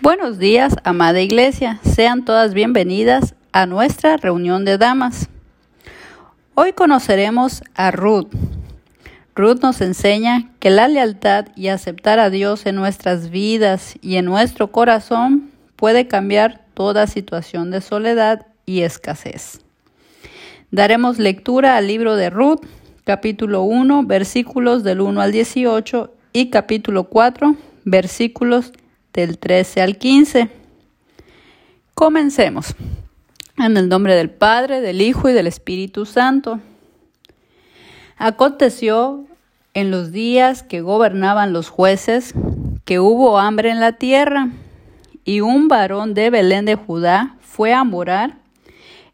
Buenos días, amada iglesia. Sean todas bienvenidas a nuestra reunión de damas. Hoy conoceremos a Ruth. Ruth nos enseña que la lealtad y aceptar a Dios en nuestras vidas y en nuestro corazón puede cambiar toda situación de soledad y escasez. Daremos lectura al libro de Ruth, capítulo 1, versículos del 1 al 18 y capítulo 4, versículos del 13 al 15. Comencemos. En el nombre del Padre, del Hijo y del Espíritu Santo. Aconteció en los días que gobernaban los jueces que hubo hambre en la tierra, y un varón de Belén de Judá fue a morar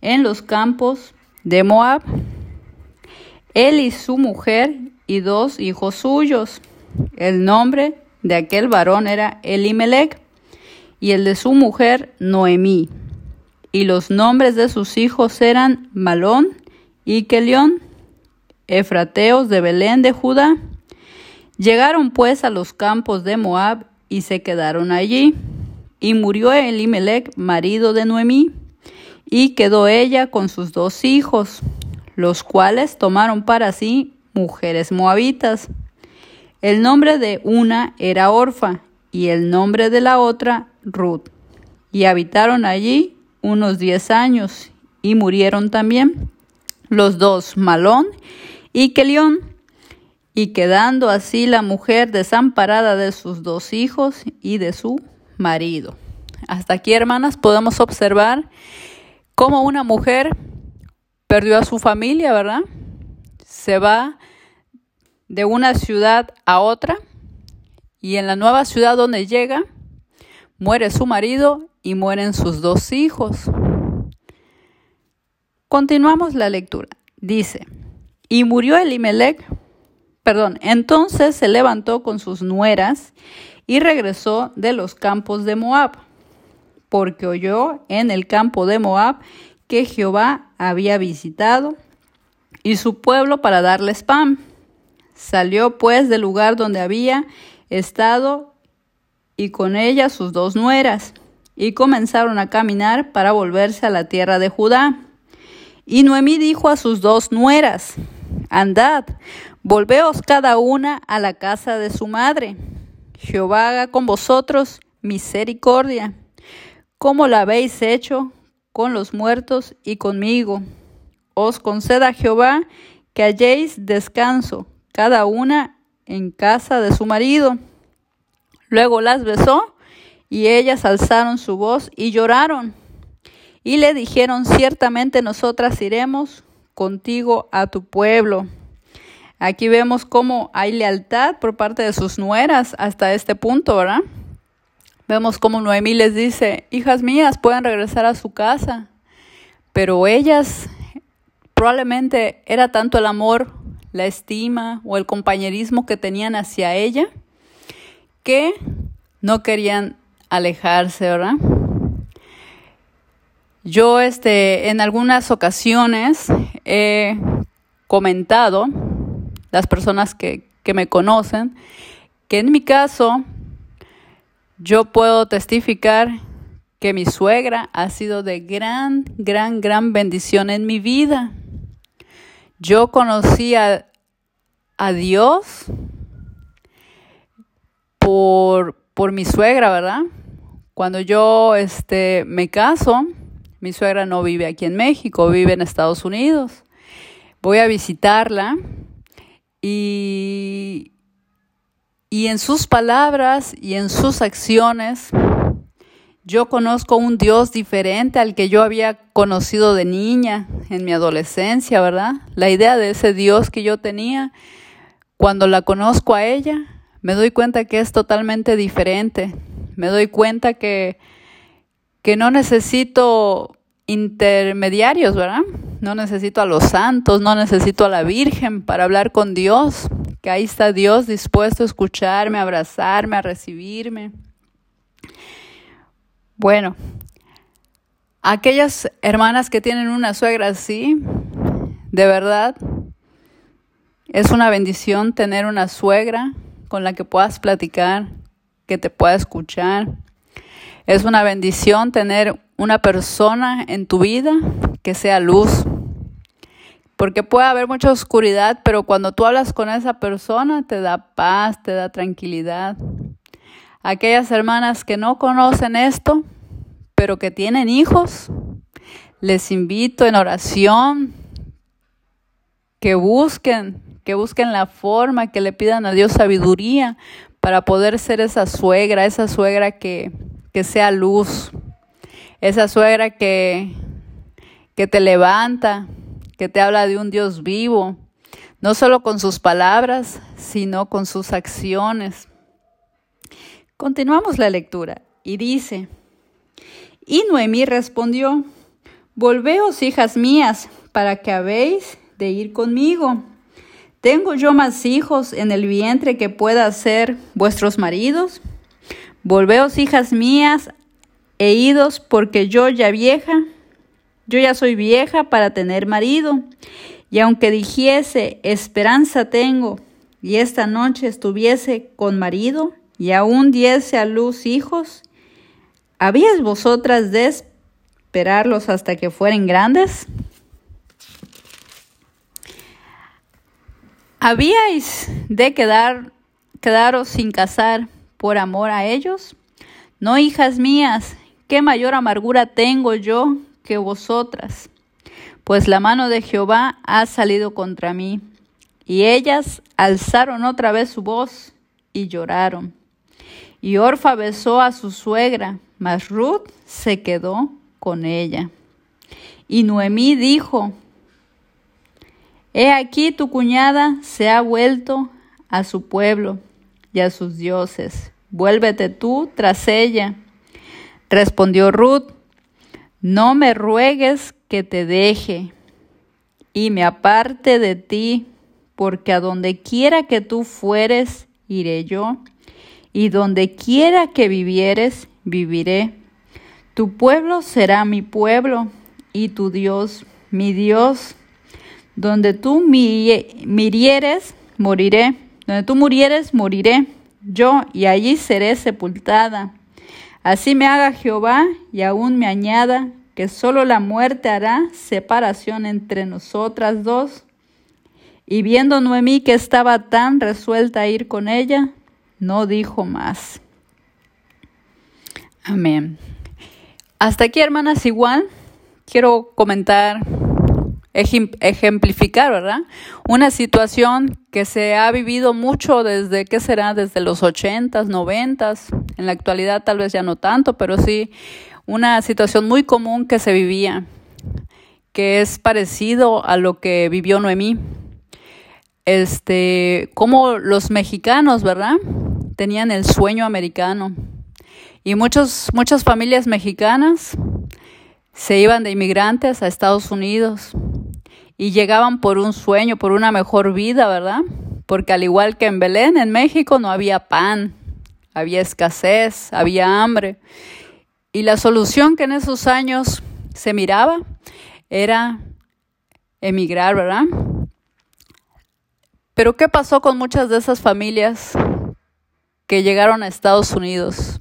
en los campos de Moab, él y su mujer y dos hijos suyos. El nombre de aquel varón era Elimelech y el de su mujer Noemí. Y los nombres de sus hijos eran Malón y Kelión, efrateos de Belén de Judá. Llegaron pues a los campos de Moab y se quedaron allí. Y murió Elimelech, marido de Noemí, y quedó ella con sus dos hijos, los cuales tomaron para sí mujeres moabitas. El nombre de una era Orfa y el nombre de la otra Ruth. Y habitaron allí unos diez años y murieron también los dos, Malón y Kelión. Y quedando así la mujer desamparada de sus dos hijos y de su marido. Hasta aquí, hermanas, podemos observar cómo una mujer perdió a su familia, ¿verdad? Se va de una ciudad a otra y en la nueva ciudad donde llega, muere su marido y mueren sus dos hijos. Continuamos la lectura. Dice, y murió Elimelech, perdón, entonces se levantó con sus nueras y regresó de los campos de Moab, porque oyó en el campo de Moab que Jehová había visitado y su pueblo para darles pan. Salió pues del lugar donde había estado y con ella sus dos nueras, y comenzaron a caminar para volverse a la tierra de Judá. Y Noemí dijo a sus dos nueras, Andad, volveos cada una a la casa de su madre. Jehová haga con vosotros misericordia, como la habéis hecho con los muertos y conmigo. Os conceda Jehová que halléis descanso cada una en casa de su marido. Luego las besó y ellas alzaron su voz y lloraron. Y le dijeron, ciertamente nosotras iremos contigo a tu pueblo. Aquí vemos cómo hay lealtad por parte de sus nueras hasta este punto, ¿verdad? Vemos cómo Noemí les dice, hijas mías, pueden regresar a su casa. Pero ellas probablemente era tanto el amor la estima o el compañerismo que tenían hacia ella, que no querían alejarse, ¿verdad? Yo este, en algunas ocasiones he comentado, las personas que, que me conocen, que en mi caso yo puedo testificar que mi suegra ha sido de gran, gran, gran bendición en mi vida. Yo conocí a, Dios por, por, mi suegra, ¿verdad? Cuando yo este, me caso, mi suegra no vive aquí en México, vive en Estados Unidos. Voy a visitarla y, y en sus palabras y en sus acciones yo conozco un Dios diferente al que yo había conocido de niña en mi adolescencia, ¿verdad? La idea de ese Dios que yo tenía, cuando la conozco a ella, me doy cuenta que es totalmente diferente. Me doy cuenta que, que no necesito intermediarios, ¿verdad? No necesito a los santos, no necesito a la Virgen para hablar con Dios, que ahí está Dios dispuesto a escucharme, a abrazarme, a recibirme. Bueno, aquellas hermanas que tienen una suegra así, de verdad, es una bendición tener una suegra con la que puedas platicar, que te pueda escuchar. Es una bendición tener una persona en tu vida que sea luz. Porque puede haber mucha oscuridad, pero cuando tú hablas con esa persona te da paz, te da tranquilidad. Aquellas hermanas que no conocen esto, pero que tienen hijos, les invito en oración que busquen, que busquen la forma, que le pidan a Dios sabiduría para poder ser esa suegra, esa suegra que, que sea luz, esa suegra que, que te levanta, que te habla de un Dios vivo, no solo con sus palabras, sino con sus acciones. Continuamos la lectura y dice, y Noemí respondió, Volveos, hijas mías, para que habéis de ir conmigo. ¿Tengo yo más hijos en el vientre que pueda ser vuestros maridos? Volveos, hijas mías, e idos, porque yo ya vieja, yo ya soy vieja para tener marido. Y aunque dijese, esperanza tengo, y esta noche estuviese con marido, y aún diese a luz hijos, ¿habíais vosotras de esperarlos hasta que fueren grandes? ¿Habíais de quedar, quedaros sin casar por amor a ellos? No, hijas mías, qué mayor amargura tengo yo que vosotras, pues la mano de Jehová ha salido contra mí. Y ellas alzaron otra vez su voz y lloraron. Y Orfa besó a su suegra, mas Ruth se quedó con ella. Y Noemí dijo, He aquí tu cuñada se ha vuelto a su pueblo y a sus dioses. Vuélvete tú tras ella. Respondió Ruth, no me ruegues que te deje y me aparte de ti, porque a donde quiera que tú fueres, iré yo, y donde quiera que vivieres, viviré. Tu pueblo será mi pueblo, y tu Dios mi Dios. Donde tú mirieres, moriré. Donde tú murieres, moriré yo, y allí seré sepultada. Así me haga Jehová, y aún me añada, que solo la muerte hará separación entre nosotras dos. Y viendo Noemí que estaba tan resuelta a ir con ella, no dijo más. Amén. Hasta aquí, hermanas, igual quiero comentar ejemplificar, ¿verdad? Una situación que se ha vivido mucho desde, ¿qué será? Desde los ochentas, noventas, en la actualidad tal vez ya no tanto, pero sí una situación muy común que se vivía, que es parecido a lo que vivió Noemí. Este, como los mexicanos, ¿verdad? Tenían el sueño americano. Y muchos, muchas familias mexicanas se iban de inmigrantes a Estados Unidos y llegaban por un sueño, por una mejor vida, ¿verdad? Porque al igual que en Belén, en México, no había pan, había escasez, había hambre. Y la solución que en esos años se miraba era emigrar, ¿verdad? Pero ¿qué pasó con muchas de esas familias que llegaron a Estados Unidos?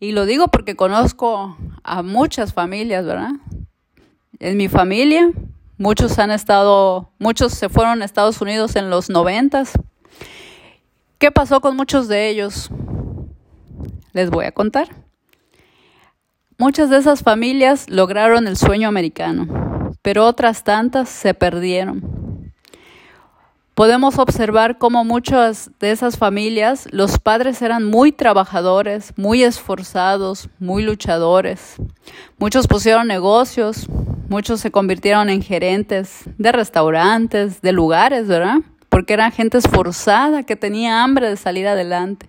Y lo digo porque conozco a muchas familias, ¿verdad? En mi familia Muchos han estado, muchos se fueron a Estados Unidos en los noventas. ¿Qué pasó con muchos de ellos? Les voy a contar. Muchas de esas familias lograron el sueño americano, pero otras tantas se perdieron. Podemos observar cómo muchas de esas familias, los padres eran muy trabajadores, muy esforzados, muy luchadores. Muchos pusieron negocios, Muchos se convirtieron en gerentes de restaurantes, de lugares, ¿verdad? Porque eran gente esforzada que tenía hambre de salir adelante.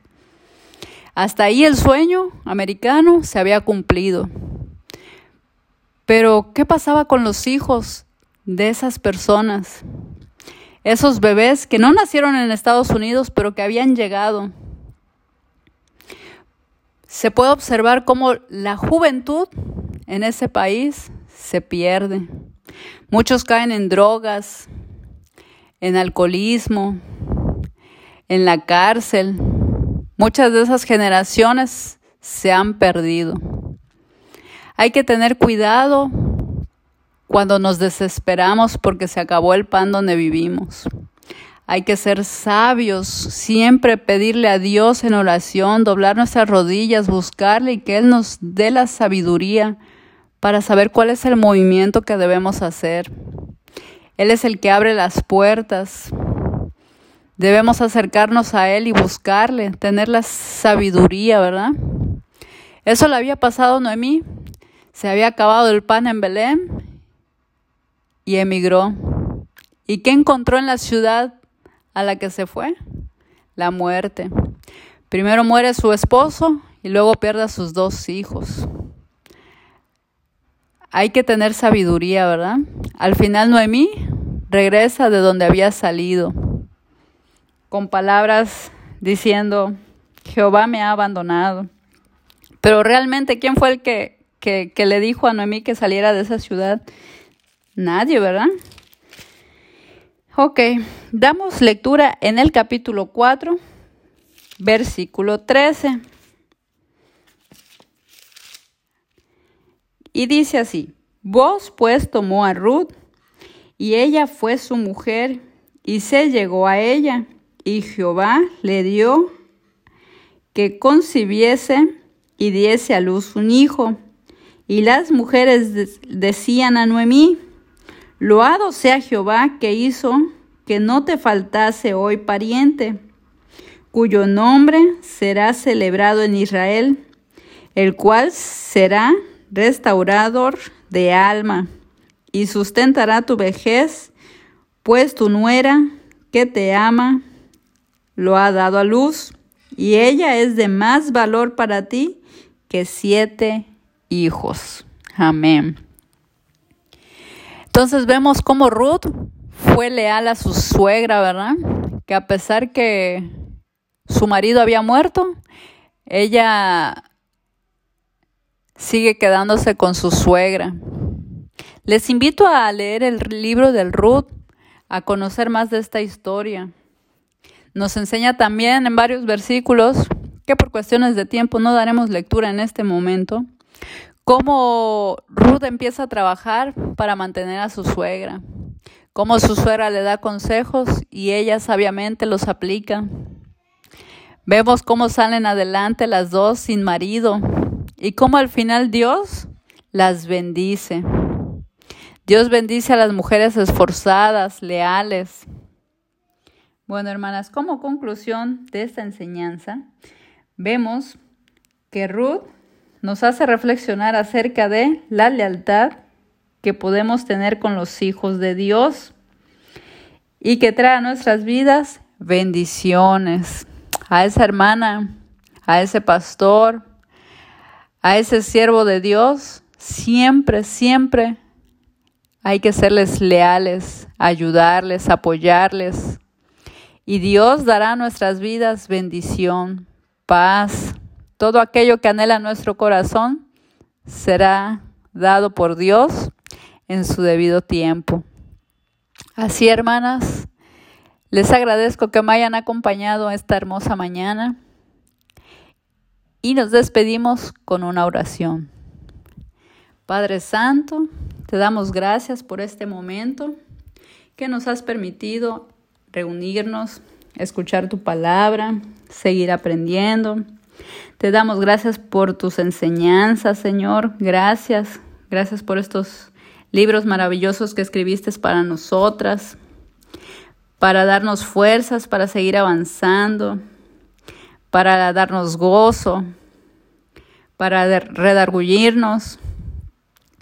Hasta ahí el sueño americano se había cumplido. Pero, ¿qué pasaba con los hijos de esas personas? Esos bebés que no nacieron en Estados Unidos, pero que habían llegado. Se puede observar cómo la juventud en ese país se pierde. Muchos caen en drogas, en alcoholismo, en la cárcel. Muchas de esas generaciones se han perdido. Hay que tener cuidado cuando nos desesperamos porque se acabó el pan donde vivimos. Hay que ser sabios, siempre pedirle a Dios en oración, doblar nuestras rodillas, buscarle y que Él nos dé la sabiduría para saber cuál es el movimiento que debemos hacer. Él es el que abre las puertas. Debemos acercarnos a Él y buscarle, tener la sabiduría, ¿verdad? Eso le había pasado a Noemí. Se había acabado el pan en Belén y emigró. ¿Y qué encontró en la ciudad a la que se fue? La muerte. Primero muere su esposo y luego pierde a sus dos hijos. Hay que tener sabiduría, ¿verdad? Al final Noemí regresa de donde había salido, con palabras diciendo, Jehová me ha abandonado. Pero realmente, ¿quién fue el que, que, que le dijo a Noemí que saliera de esa ciudad? Nadie, ¿verdad? Ok, damos lectura en el capítulo 4, versículo 13. Y dice así, vos pues tomó a Ruth, y ella fue su mujer, y se llegó a ella, y Jehová le dio que concibiese y diese a luz un hijo. Y las mujeres decían a Noemí, Loado sea Jehová que hizo que no te faltase hoy pariente, cuyo nombre será celebrado en Israel, el cual será restaurador de alma y sustentará tu vejez, pues tu nuera que te ama lo ha dado a luz y ella es de más valor para ti que siete hijos. Amén. Entonces vemos cómo Ruth fue leal a su suegra, ¿verdad? Que a pesar que su marido había muerto, ella sigue quedándose con su suegra. Les invito a leer el libro del Ruth, a conocer más de esta historia. Nos enseña también en varios versículos, que por cuestiones de tiempo no daremos lectura en este momento, cómo Ruth empieza a trabajar para mantener a su suegra, cómo su suegra le da consejos y ella sabiamente los aplica. Vemos cómo salen adelante las dos sin marido y cómo al final Dios las bendice. Dios bendice a las mujeres esforzadas, leales. Bueno, hermanas, como conclusión de esta enseñanza, vemos que Ruth nos hace reflexionar acerca de la lealtad que podemos tener con los hijos de Dios y que trae a nuestras vidas bendiciones. A esa hermana, a ese pastor, a ese siervo de Dios, siempre, siempre hay que serles leales, ayudarles, apoyarles. Y Dios dará a nuestras vidas bendición, paz, todo aquello que anhela nuestro corazón será dado por Dios en su debido tiempo. Así, hermanas, les agradezco que me hayan acompañado esta hermosa mañana y nos despedimos con una oración. Padre Santo, te damos gracias por este momento que nos has permitido reunirnos, escuchar tu palabra, seguir aprendiendo te damos gracias por tus enseñanzas, Señor. Gracias. Gracias por estos libros maravillosos que escribiste para nosotras, para darnos fuerzas, para seguir avanzando, para darnos gozo, para redargullirnos.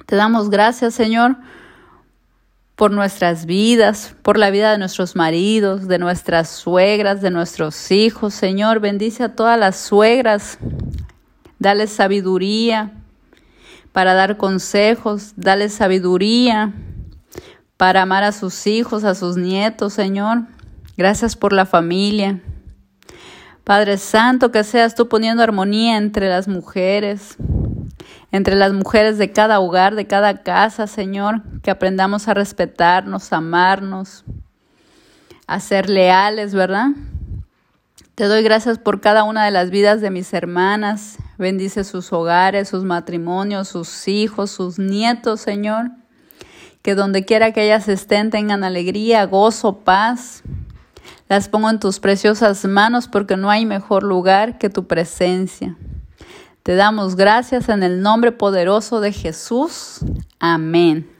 Te damos gracias, Señor, por nuestras vidas, por la vida de nuestros maridos, de nuestras suegras, de nuestros hijos. Señor, bendice a todas las suegras, dale sabiduría para dar consejos, dale sabiduría para amar a sus hijos, a sus nietos, Señor. Gracias por la familia. Padre Santo, que seas tú poniendo armonía entre las mujeres, entre las mujeres de cada hogar, de cada casa, Señor, que aprendamos a respetarnos, amarnos, a ser leales, ¿verdad? Te doy gracias por cada una de las vidas de mis hermanas. Bendice sus hogares, sus matrimonios, sus hijos, sus nietos, Señor. Que donde quiera que ellas estén tengan alegría, gozo, paz. Las pongo en tus preciosas manos porque no hay mejor lugar que tu presencia. Te damos gracias en el nombre poderoso de Jesús. Amén.